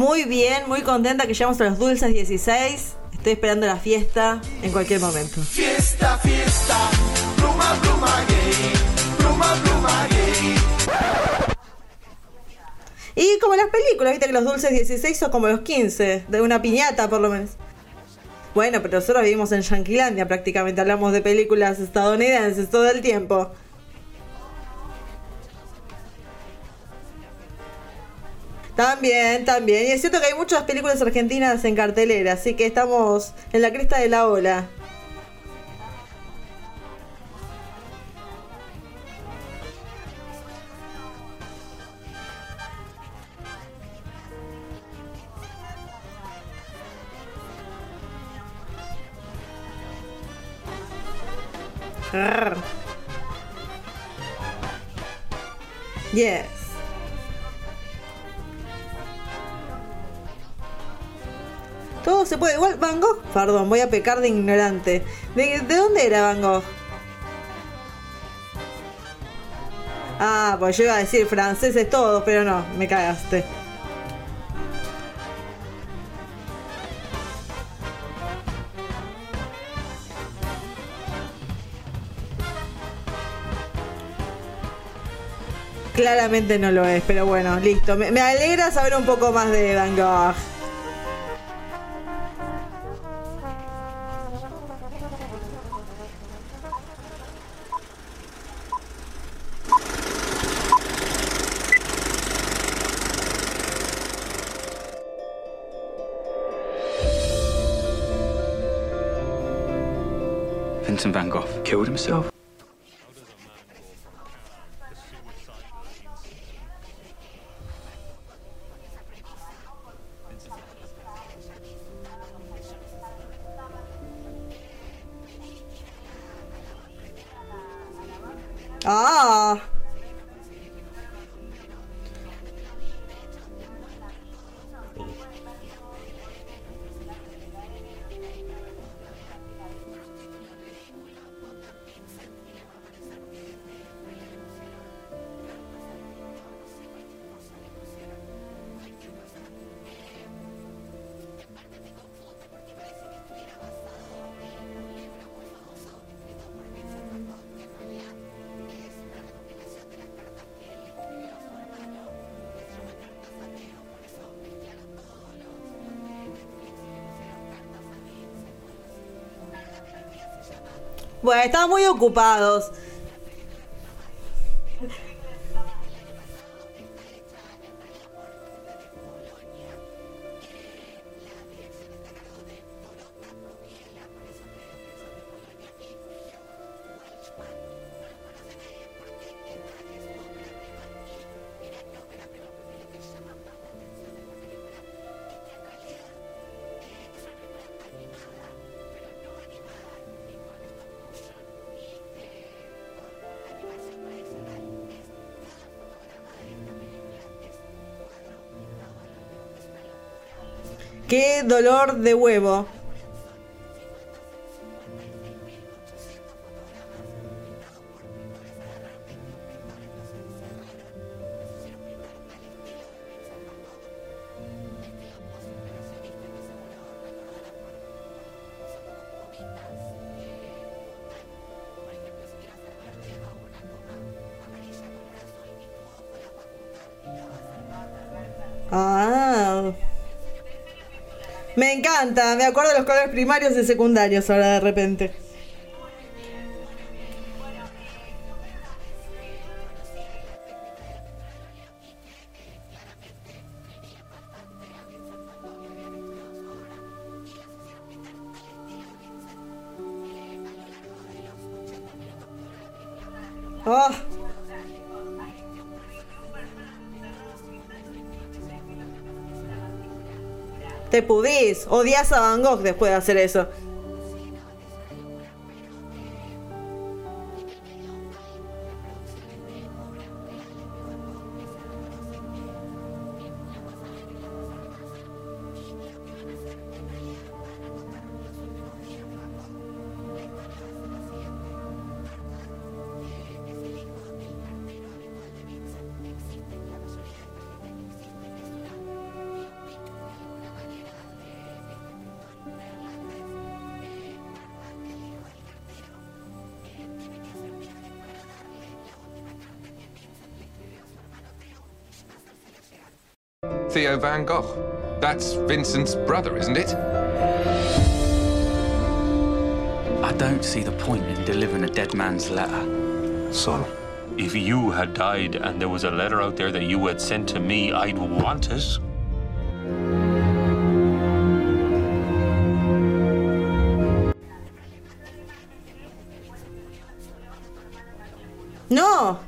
Muy bien, muy contenta que llegamos a los dulces 16. Estoy esperando la fiesta en cualquier momento. Fiesta, fiesta, pluma, pluma gay, pluma, pluma gay. Y como las películas, viste que los dulces 16 son como los 15, de una piñata por lo menos. Bueno, pero nosotros vivimos en Yanquilandia prácticamente, hablamos de películas estadounidenses todo el tiempo. También, también. Y es cierto que hay muchas películas argentinas en cartelera, así que estamos en la cresta de la ola. Puede. Igual, Van Gogh, perdón, voy a pecar de ignorante. ¿De, de dónde era Van Gogh? Ah, pues yo iba a decir franceses todos, pero no, me cagaste. Claramente no lo es, pero bueno, listo. Me, me alegra saber un poco más de Van Gogh. Vincent van Gogh killed himself? Bueno, estaban muy ocupados. Dolor de huevo. Me encanta, me acuerdo de los colores primarios y secundarios ahora de repente. Pudís, odias a Van Gogh después de hacer eso. Theo Van Gogh. That's Vincent's brother, isn't it? I don't see the point in delivering a dead man's letter. Son, if you had died and there was a letter out there that you had sent to me, I'd want it. No.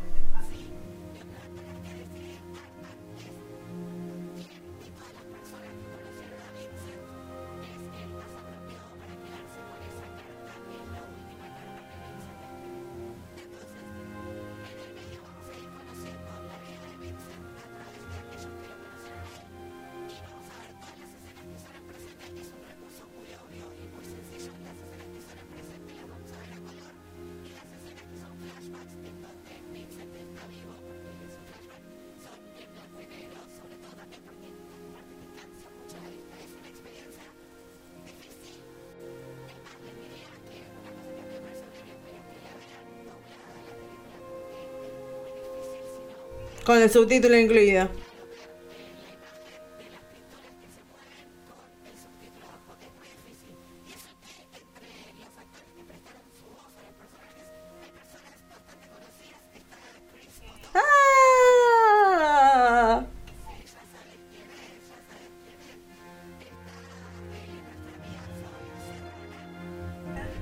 Con el subtítulo incluido. ¡Ah!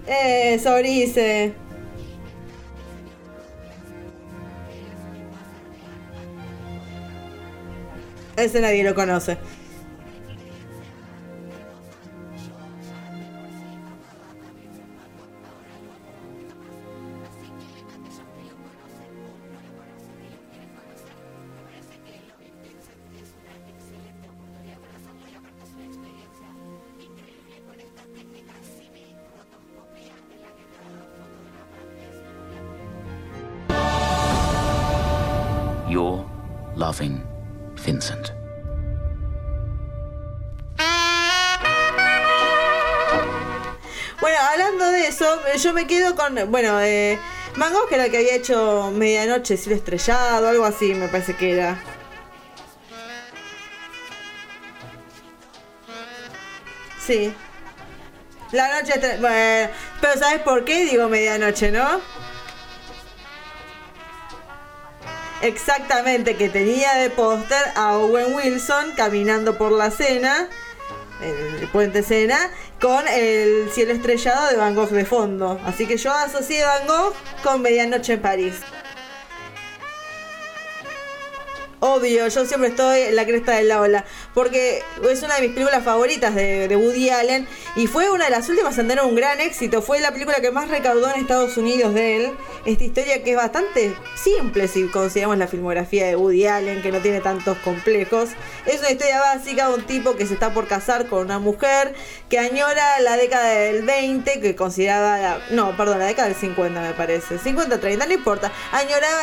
Eh, Sorice. Ese nadie lo conoce. Yo me quedo con. Bueno, eh, Van Gogh, que era el que había hecho Medianoche, Cielo Estrellado, algo así, me parece que era. Sí. La noche. Bueno, pero ¿sabes por qué digo medianoche, no? Exactamente, que tenía de póster a Owen Wilson caminando por la cena, el puente Sena, con el cielo estrellado de Van Gogh de fondo. Así que yo asocié Van Gogh con Medianoche en París. Obvio, yo siempre estoy en la cresta de la ola, porque es una de mis películas favoritas de, de Woody Allen y fue una de las últimas en tener un gran éxito. Fue la película que más recaudó en Estados Unidos de él. Esta historia que es bastante simple si consideramos la filmografía de Woody Allen, que no tiene tantos complejos. Es una historia básica de un tipo que se está por casar con una mujer que añora la década del 20, que consideraba, la- no, perdón, la década del 50 me parece. 50, 30, no importa. Añoraba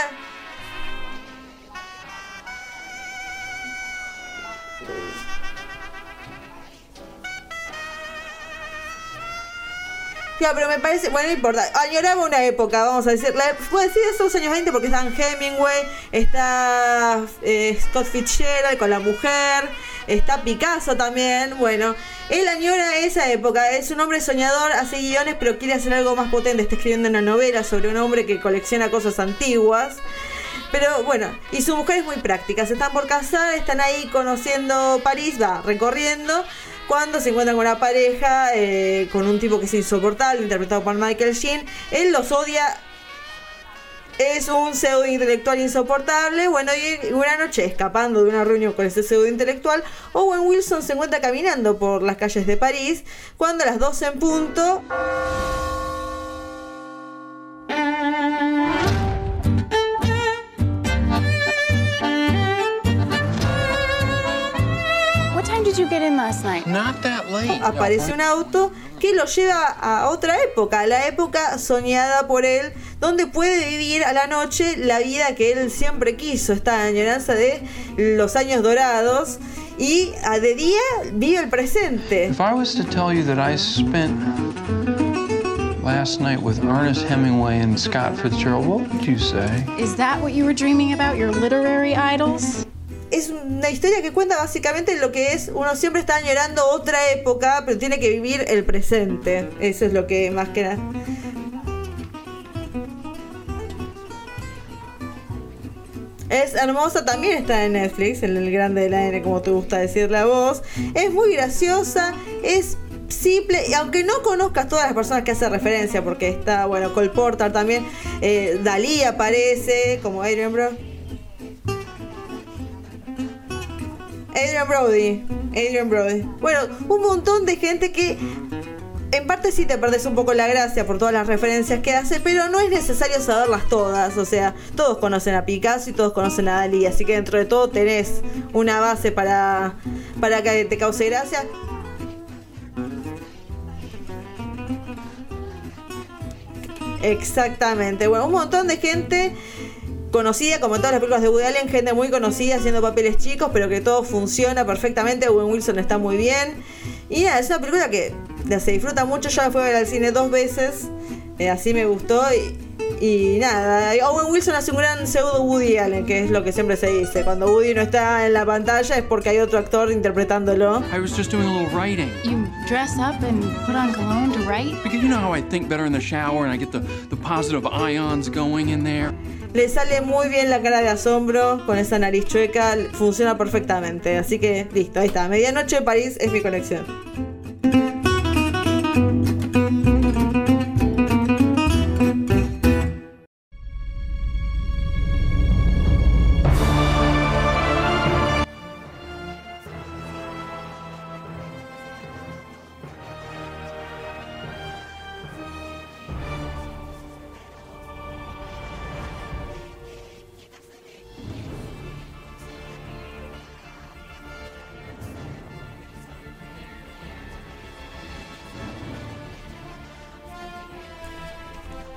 Claro, pero me parece, bueno, no importa. Añoraba una época, vamos a decir. La, puedo decir esos años 20 porque están Hemingway, está eh, Scott Fitzgerald con la mujer, está Picasso también. Bueno, él añora esa época. Es un hombre soñador, hace guiones, pero quiere hacer algo más potente. Está escribiendo una novela sobre un hombre que colecciona cosas antiguas. Pero bueno, y su mujer es muy práctica. Se están por casar, están ahí conociendo París, va, recorriendo. Cuando se encuentran con una pareja, eh, con un tipo que es insoportable, interpretado por Michael Sheen. Él los odia. Es un pseudo intelectual insoportable. Bueno, y una noche, escapando de una reunión con ese pseudo intelectual, Owen Wilson se encuentra caminando por las calles de París. Cuando a las 12 en punto, did you get in last night? Not that late. aparece un auto que lo lleva a otra época, a la época soñada por él, donde puede vivir a la noche la vida que él siempre quiso, esta añoranza de los años dorados, y a de día vive el presente. If I was to tell you that I spent last night with Ernest Hemingway and Scott Fitzgerald, what would you say? Is that what you were dreaming about, your literary idols? Es una historia que cuenta básicamente lo que es, uno siempre está añorando otra época, pero tiene que vivir el presente. Eso es lo que más que nada. Es hermosa, también está en Netflix, en el grande de la N, como te gusta decirle a vos. Es muy graciosa, es simple, y aunque no conozcas todas las personas que hace referencia, porque está, bueno, Cole Porter también, eh, Dalí aparece como Adrian Bro. Adrian Brody, Adrian Brody. Bueno, un montón de gente que en parte sí te perdés un poco la gracia por todas las referencias que hace, pero no es necesario saberlas todas. O sea, todos conocen a Picasso y todos conocen a Dalí, así que dentro de todo tenés una base para, para que te cause gracia. Exactamente. Bueno, un montón de gente conocida, como en todas las películas de Woody Allen, gente muy conocida haciendo papeles chicos, pero que todo funciona perfectamente. Owen Wilson está muy bien. Y nada, es una película que se disfruta mucho. Yo la fui a ver al cine dos veces, eh, así me gustó. Y, y nada, Owen Wilson hace un gran pseudo Woody Allen, que es lo que siempre se dice. Cuando Woody no está en la pantalla es porque hay otro actor interpretándolo. I was just doing a little writing. You dress up and put on cologne to write? Because you know how I think better in the shower and I get the, the positive ions going in there? Le sale muy bien la cara de asombro con esa nariz chueca, funciona perfectamente. Así que listo, ahí está. Medianoche de París es mi conexión.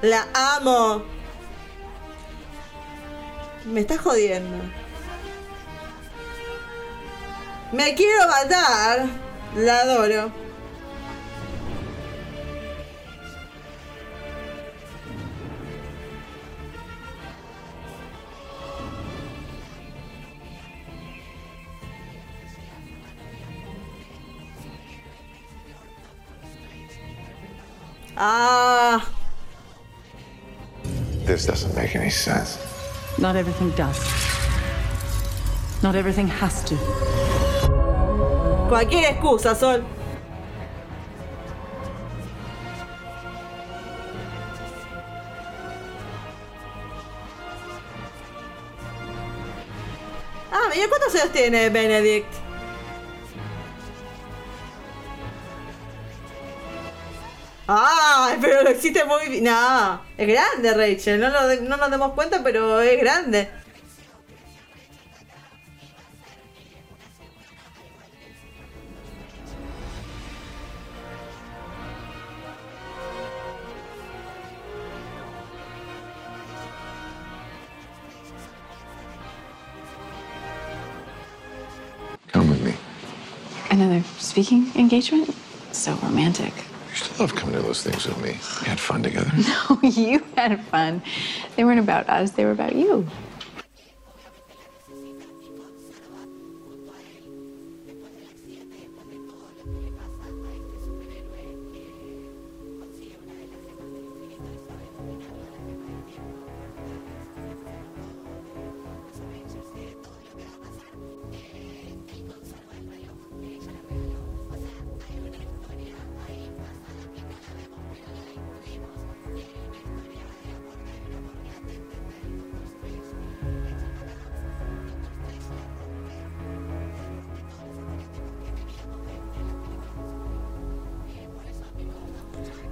La amo. Me estás jodiendo. Me quiero matar. La adoro. Ah. This doesn't make any sense. Not everything does. Not everything has to. Cualquier excusa, Sol. Ah, mira, ¿cuántos años tiene Benedict? Ah, pero lo existe muy bien. No, es grande Rachel. No, lo- no nos demos cuenta, pero es grande. Come with me. Another speaking engagement? So romantic. Love coming to those things with me. We had fun together. No, you had fun. They weren't about us, they were about you.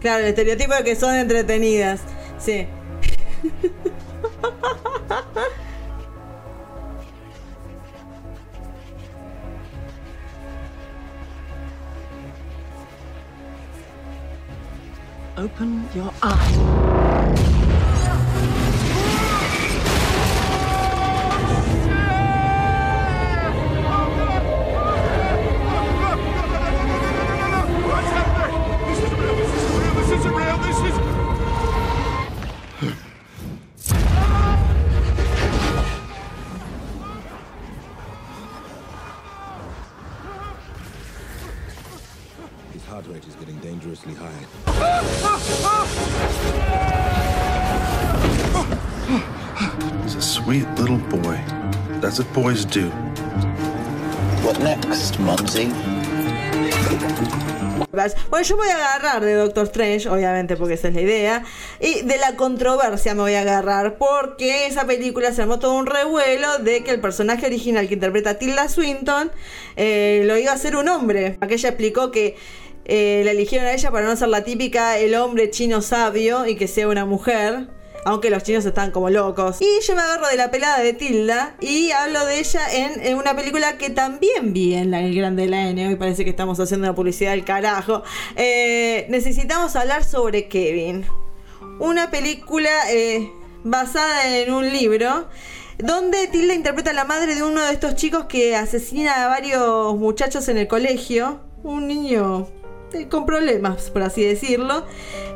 Claro, el estereotipo de que son entretenidas. Sí. Open your eyes. What boys do. What next, Mumsy? Bueno, yo me voy a agarrar de Doctor Strange, obviamente, porque esa es la idea. Y de la controversia me voy a agarrar, porque esa película se armó todo un revuelo de que el personaje original que interpreta a Tilda Swinton eh, lo iba a ser un hombre. Aquella explicó que eh, la eligieron a ella para no ser la típica el hombre chino sabio y que sea una mujer. Aunque los chinos están como locos. Y yo me agarro de la pelada de Tilda y hablo de ella en, una película que también vi en la, el Grande de la N. Hoy parece que estamos haciendo una publicidad del carajo. Eh, necesitamos hablar sobre Kevin. Una película eh, basada en un libro donde Tilda interpreta a la madre de uno de estos chicos que asesina a varios muchachos en el colegio. Un niño con problemas, por así decirlo.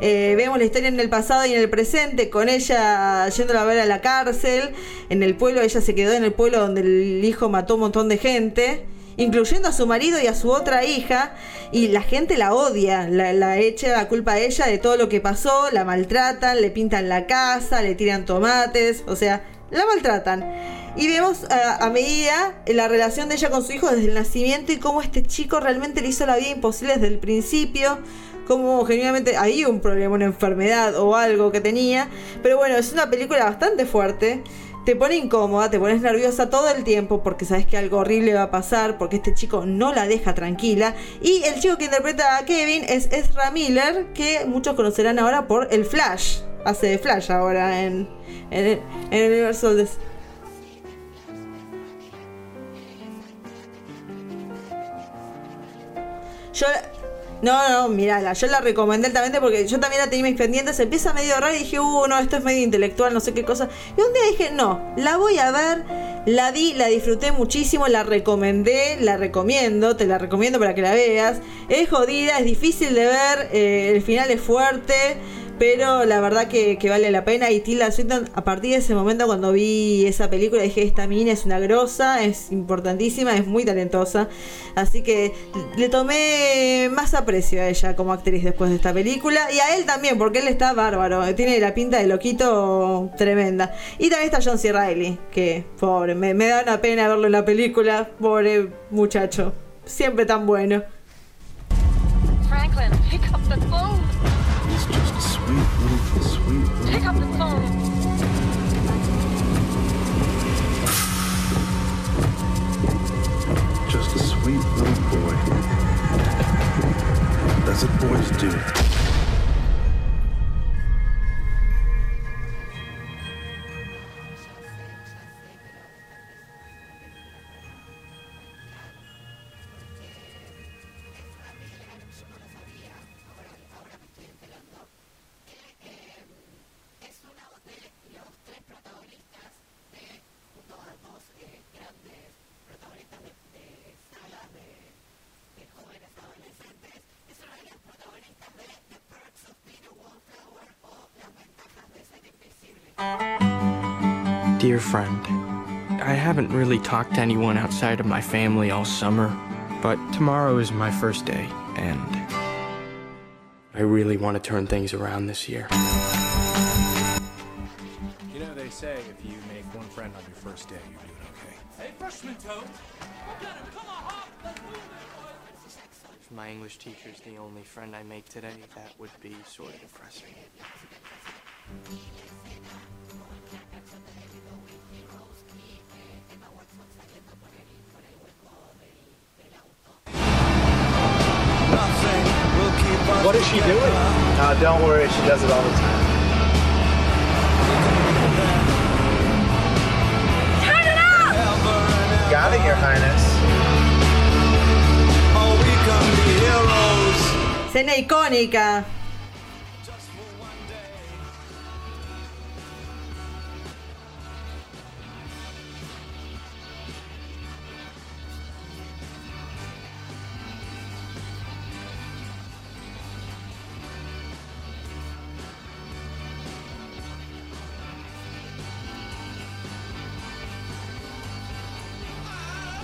Eh, vemos la historia en el pasado y en el presente, con ella yéndola a ver a la cárcel. En el pueblo, ella se quedó en el pueblo donde el hijo mató un montón de gente. Incluyendo a su marido y a su otra hija. Y la gente la odia. La, la echa la culpa a ella de todo lo que pasó. La maltratan, le pintan la casa, le tiran tomates. O sea, la maltratan. Y vemos a, medida la relación de ella con su hijo desde el nacimiento y cómo este chico realmente le hizo la vida imposible desde el principio. Como genuinamente hay un problema, una enfermedad o algo que tenía. Pero bueno, es una película bastante fuerte. Te pone incómoda, te pones nerviosa todo el tiempo porque sabes que algo horrible va a pasar, porque este chico no la deja tranquila. Y el chico que interpreta a Kevin es Ezra Miller, que muchos conocerán ahora por el Flash. Hace Flash ahora en, en, en el universo de... Yo no, no, mirala, yo la recomendé altamente porque yo también la tenía mis pendientes, empieza medio raro y dije, uh, no, esto es medio intelectual, no sé qué cosa. Y un día dije, no, la voy a ver, la vi, la disfruté muchísimo, la recomendé, la recomiendo, te la recomiendo para que la veas. Es jodida, es difícil de ver, eh, el final es fuerte. Pero la verdad que, vale la pena. Y Tilda Swinton, a partir de ese momento, cuando vi esa película, dije: Esta mina es una grosa, es importantísima, es muy talentosa. Así que le tomé más aprecio a ella como actriz después de esta película. Y a él también, porque él está bárbaro. Tiene la pinta de loquito tremenda. Y también está John C. Reilly, que pobre, me, da una pena verlo en la película. Pobre muchacho, siempre tan bueno. Franklin, pick up the. It's just a sweet little, sweet little. Pick up the phone. Just a sweet little boy. That's what boys do. Haven't really talked to anyone outside of my family all summer, but tomorrow is my first day, and I really want to turn things around this year. You know, they say if you make one friend on your first day, you're doing okay. Hey, freshman toad, we got him! Come toe. If my English teacher's the only friend I make today, that would be sort of depressing. What is she doing? Uh, don't worry, she does it all the time. Turn it up! Got it, Your Highness. Escena icónica.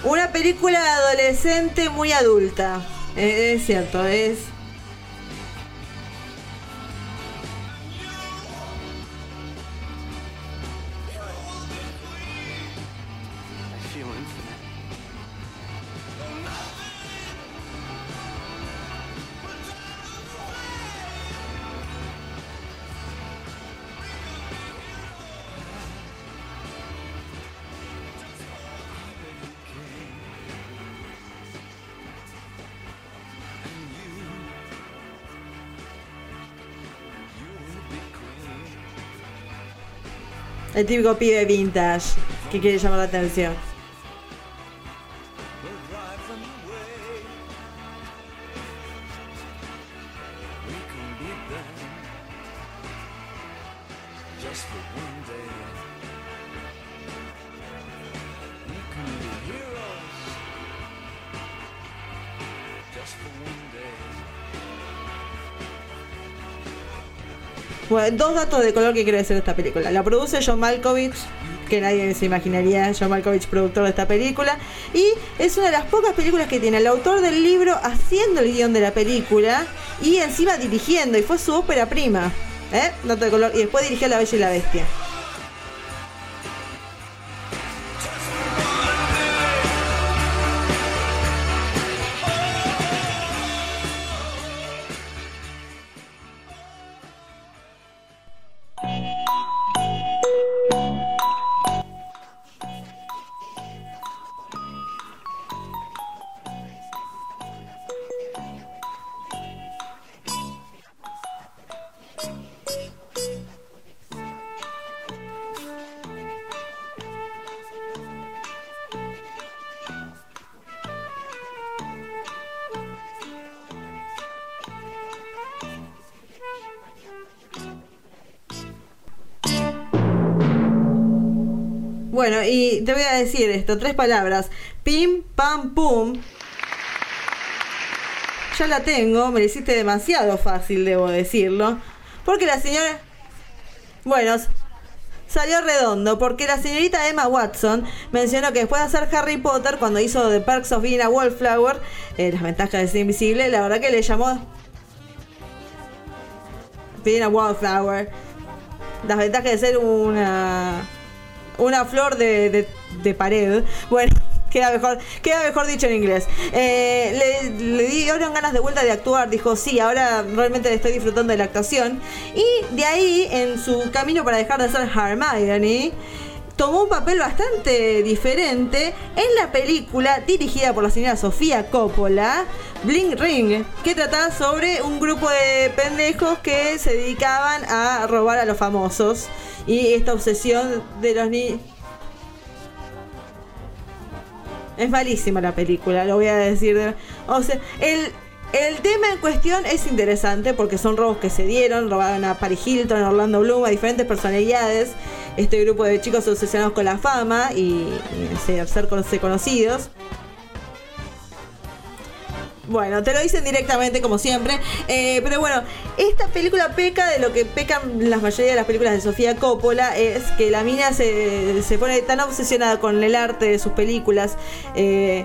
Una película adolescente muy adulta. Eh, Es cierto, es. El típico pibe vintage que quiere llamar la atención. Bueno, dos datos de color que quiero decir de esta película. La produce John Malkovich, que nadie se imaginaría, John Malkovich, productor de esta película. Y es una de las pocas películas que tiene el autor del libro haciendo el guion de la película y encima dirigiendo, y fue su ópera prima. ¿Eh? Dato de color. Y después dirigió La Bella y la Bestia. Bueno, y te voy a decir esto, tres palabras. Pim, pam, pum. Ya la tengo, me la hiciste demasiado fácil, debo decirlo. Porque la señora... Bueno, salió redondo, porque la señorita Emma Watson mencionó que después de hacer Harry Potter, cuando hizo The Perks of Being Wallflower, eh, las ventajas de ser invisible, la verdad que le llamó... Being a Wallflower. Las ventajas de ser una una flor de, de- pared. Bueno, queda mejor, queda mejor dicho en inglés. Eh, le, le dieron ganas de vuelta de actuar. Dijo, sí, ahora realmente estoy disfrutando de la actuación. Y de ahí, en su camino para dejar de ser Hermione, tomó un papel bastante diferente en la película dirigida por la señora Sofía Coppola, Bling Ring, que trataba sobre un grupo de pendejos que se dedicaban a robar a los famosos y esta obsesión de los niños. Es malísima la película, lo voy a decir. de- O sea, el, el tema en cuestión es interesante porque son robos que se dieron, robaron a Paris Hilton, a Orlando Bloom, a diferentes personalidades. Este grupo de chicos obsesionados con la fama y, y ser conocidos. Bueno, te lo dicen directamente como siempre. Eh, pero bueno, esta película peca de lo que pecan la mayoría de las películas de Sofía Coppola. Es que la mina se, se pone tan obsesionada con el arte de sus películas. eh,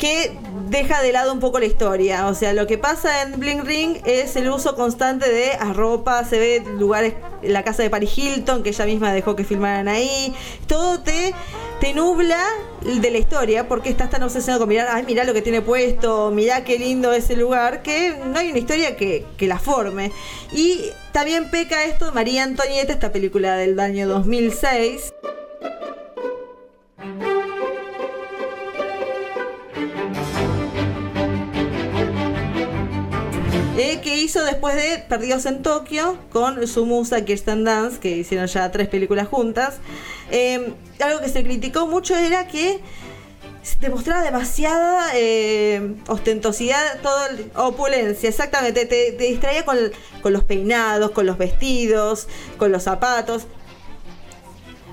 que deja de lado un poco la historia. O sea, lo que pasa en Bling Ring es el uso constante de ropa, se ve lugares, la casa de Paris Hilton, que ella misma dejó que filmaran ahí. Todo te, te nubla de la historia porque estás tan obsesionado con mirar, ay, mirá lo que tiene puesto, mirá qué lindo ese lugar, que no hay una historia que, que la forme. Y también peca esto María Antonieta, esta película del año 2006. Que hizo después de Perdidos en Tokio con su musa Kirsten Dance, que hicieron ya tres películas juntas. Eh, algo que se criticó mucho era que demostraba demasiada eh, ostentosidad, todo opulencia, exactamente, te, te distraía con, con los peinados, con los vestidos, con los zapatos.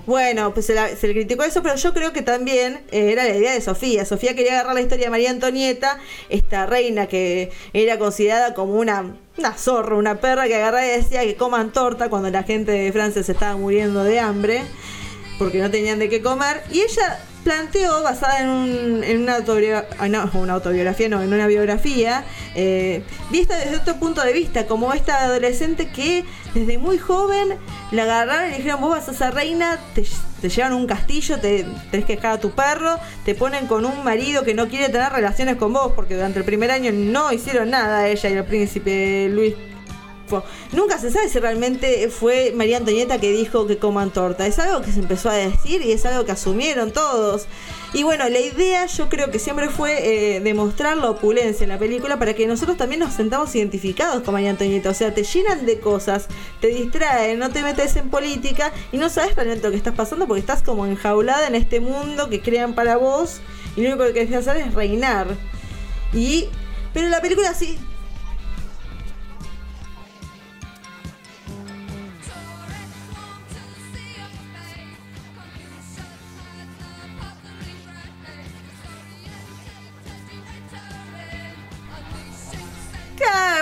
Bueno, pues se, la- se le criticó eso, pero yo creo que también eh, era la idea de Sofía. Sofía quería agarrar la historia de María Antonieta, esta reina que era considerada como una, una zorra, una perra que agarraba y decía que coman torta cuando la gente de Francia se estaba muriendo de hambre porque no tenían de qué comer. Y ella planteó, basada en, un- en ah, una autobiografía, no, en una biografía, eh, vista desde otro punto de vista, como esta adolescente que desde muy joven la agarraron y le dijeron, vos vas a ser reina, te, te llevan a un castillo, te tenés que dejar a tu perro, te ponen con un marido que no quiere tener relaciones con vos, porque durante el primer año no hicieron nada ella y el príncipe Luis Nunca se sabe si realmente fue María Antonieta que dijo que coman torta. Es algo que se empezó a decir y es algo que asumieron todos. Y bueno, la idea yo creo que siempre fue eh, demostrar la opulencia en la película para que nosotros también nos sentamos identificados con María Antonieta. O sea, te llenan de cosas, te distraen, no te metes en política y no sabes realmente lo que estás pasando porque estás como enjaulada en este mundo que crean para vos y lo único que querés hacer es reinar. Y... Pero la película sí,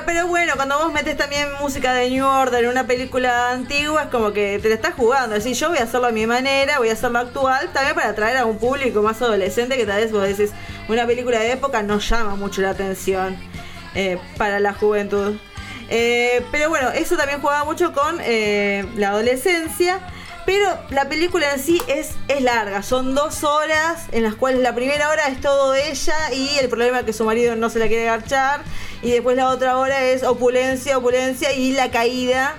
pero bueno, cuando vos metes también música de New Order en una película antigua, es como que te la estás jugando. Es decir, yo voy a hacerlo a mi manera, voy a hacerlo actual, también para atraer a un público más adolescente que tal vez vos decís, una película de época no llama mucho la atención eh, para la juventud. Eh, pero bueno, eso también jugaba mucho con eh, la adolescencia. Pero la película en sí es, es larga, son dos horas en las cuales la primera hora es todo ella y el problema es que su marido no se la quiere garchar y después la otra hora es opulencia, opulencia y la caída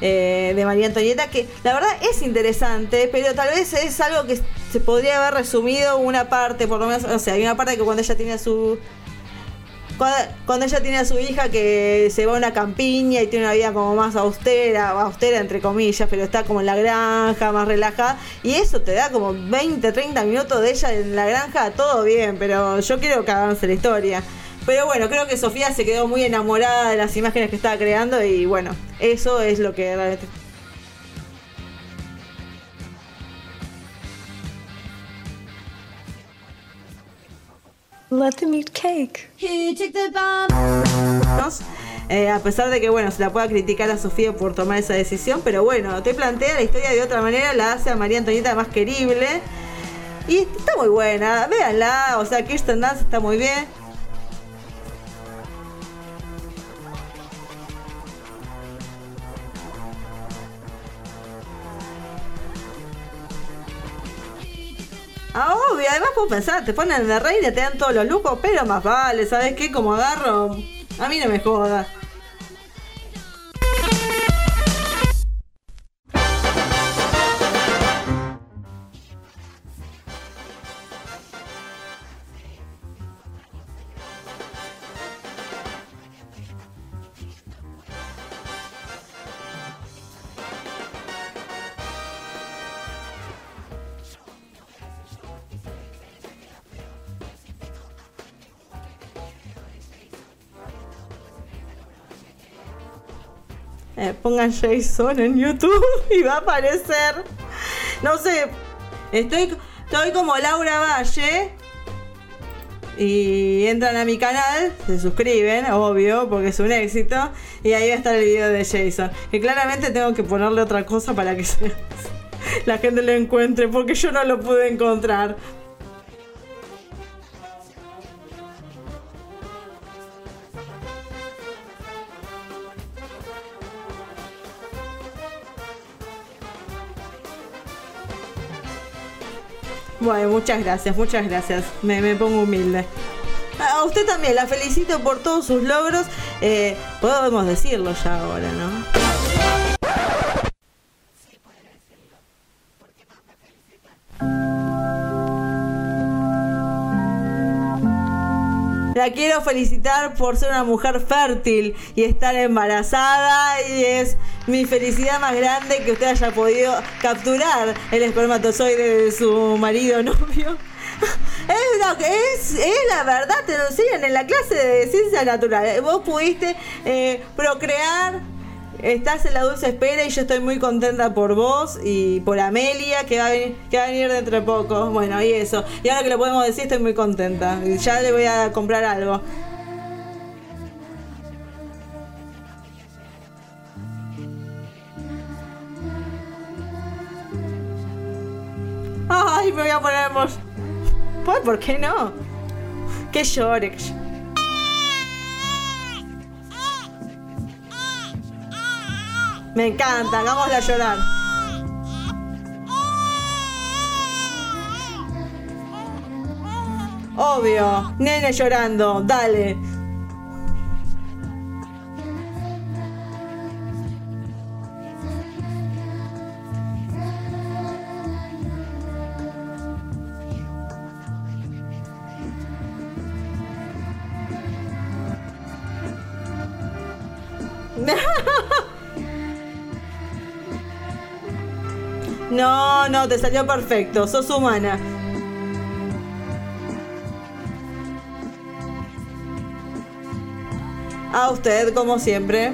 eh, de María Antonieta que la verdad es interesante, pero tal vez es algo que se podría haber resumido una parte, por lo menos, o sea, hay una parte que cuando ella tiene su cuando, cuando ella tiene a su hija que se va a una campiña y tiene una vida como más austera, austera entre comillas, pero está como en la granja, más relajada, y eso te da como 20, 30 minutos de ella en la granja, todo bien, pero yo quiero que avance la historia. Pero bueno, creo que Sofía se quedó muy enamorada de las imágenes que estaba creando y bueno, eso es lo que realmente... Let them eat cake. Eh, a pesar de que bueno se la pueda criticar a Sofía por tomar esa decisión, pero bueno, te plantea la historia de otra manera, la hace a María Antonieta más querible. Y está muy buena, véanla, o sea, Kirsten Dance está muy bien. Ah, obvio, además puedo pensar, te ponen de reina, te dan todos los lujos, pero más vale, ¿sabes qué? Como agarro, a mí no me joda. Eh, pongan Jason en YouTube y va a aparecer. No sé, estoy, estoy como Laura Valle. Y entran a mi canal, se suscriben, obvio, porque es un éxito. Y ahí va a estar el video de Jason. Que claramente tengo que ponerle otra cosa para que la gente lo encuentre, porque yo no lo pude encontrar. Muchas gracias, muchas gracias. Me, me pongo humilde. A usted también, la felicito por todos sus logros. Eh, podemos decirlo ya ahora, ¿no? La quiero felicitar por ser una mujer fértil y estar embarazada y es mi felicidad más grande que usted haya podido capturar el espermatozoide de su marido novio. Es, es, es la verdad, te lo enseñan en la clase de ciencias naturales. Vos pudiste eh, procrear, estás en la dulce espera y yo estoy muy contenta por vos y por Amelia que va a venir, dentro de poco. Bueno, y eso. Y ahora que lo podemos decir, estoy muy contenta. Ya le voy a comprar algo. Ay, me voy a poner Pues, ¿por qué no? Que llore. Me encanta, hagámosla llorar. Obvio, nene llorando, dale. No, te salió perfecto, sos humana. A usted, como siempre.